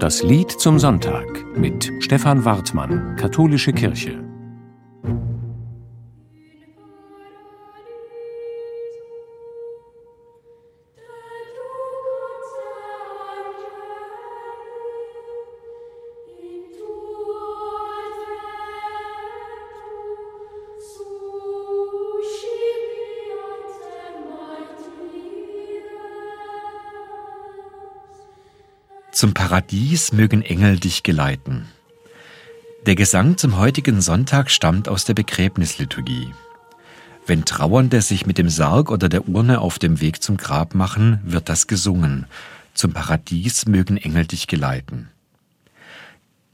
Das Lied zum Sonntag mit Stefan Wartmann, Katholische Kirche. Zum Paradies mögen Engel dich geleiten. Der Gesang zum heutigen Sonntag stammt aus der Begräbnisliturgie. Wenn Trauernde sich mit dem Sarg oder der Urne auf dem Weg zum Grab machen, wird das gesungen. Zum Paradies mögen Engel dich geleiten.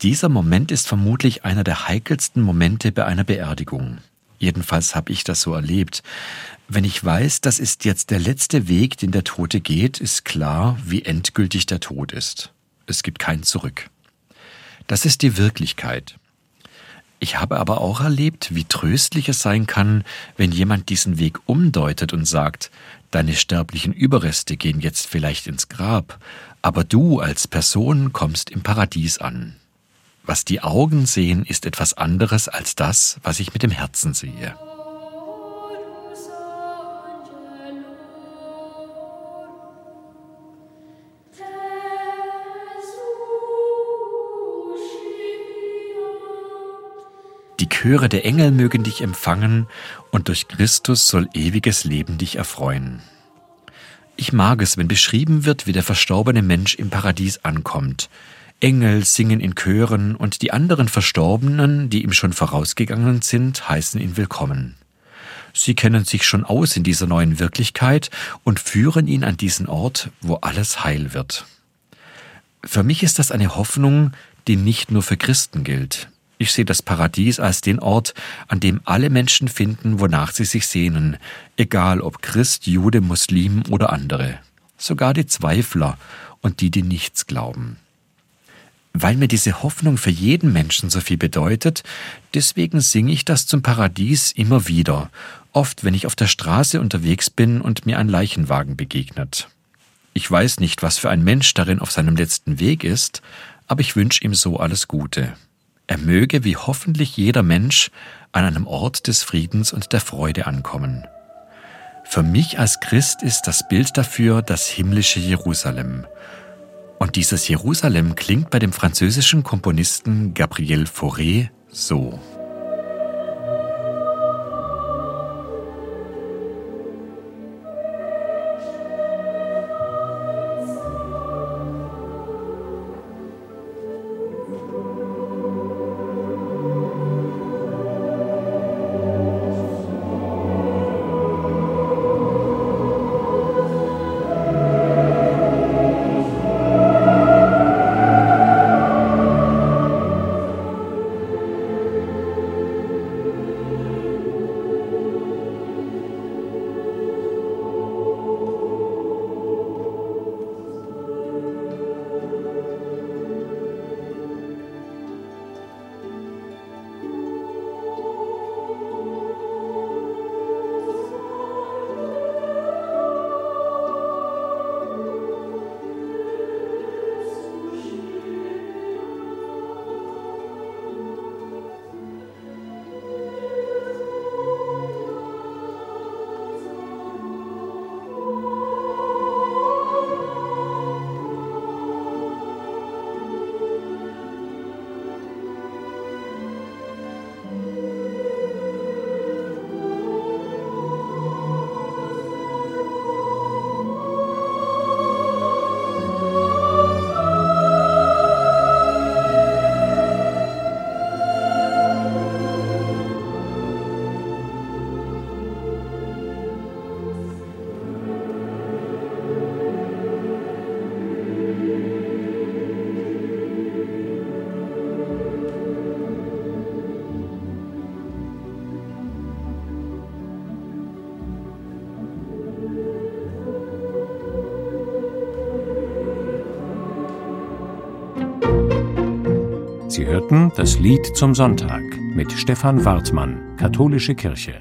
Dieser Moment ist vermutlich einer der heikelsten Momente bei einer Beerdigung. Jedenfalls habe ich das so erlebt. Wenn ich weiß, das ist jetzt der letzte Weg, den der Tote geht, ist klar, wie endgültig der Tod ist es gibt kein Zurück. Das ist die Wirklichkeit. Ich habe aber auch erlebt, wie tröstlich es sein kann, wenn jemand diesen Weg umdeutet und sagt, deine sterblichen Überreste gehen jetzt vielleicht ins Grab, aber du als Person kommst im Paradies an. Was die Augen sehen, ist etwas anderes als das, was ich mit dem Herzen sehe. Die Chöre der Engel mögen dich empfangen, und durch Christus soll ewiges Leben dich erfreuen. Ich mag es, wenn beschrieben wird, wie der verstorbene Mensch im Paradies ankommt. Engel singen in Chören, und die anderen Verstorbenen, die ihm schon vorausgegangen sind, heißen ihn willkommen. Sie kennen sich schon aus in dieser neuen Wirklichkeit und führen ihn an diesen Ort, wo alles heil wird. Für mich ist das eine Hoffnung, die nicht nur für Christen gilt. Ich sehe das Paradies als den Ort, an dem alle Menschen finden, wonach sie sich sehnen, egal ob Christ, Jude, Muslim oder andere, sogar die Zweifler und die, die nichts glauben. Weil mir diese Hoffnung für jeden Menschen so viel bedeutet, deswegen singe ich das zum Paradies immer wieder, oft wenn ich auf der Straße unterwegs bin und mir ein Leichenwagen begegnet. Ich weiß nicht, was für ein Mensch darin auf seinem letzten Weg ist, aber ich wünsche ihm so alles Gute. Er möge wie hoffentlich jeder Mensch an einem Ort des Friedens und der Freude ankommen. Für mich als Christ ist das Bild dafür das himmlische Jerusalem. Und dieses Jerusalem klingt bei dem französischen Komponisten Gabriel Fauré so. Sie hörten das Lied zum Sonntag mit Stefan Wartmann, Katholische Kirche.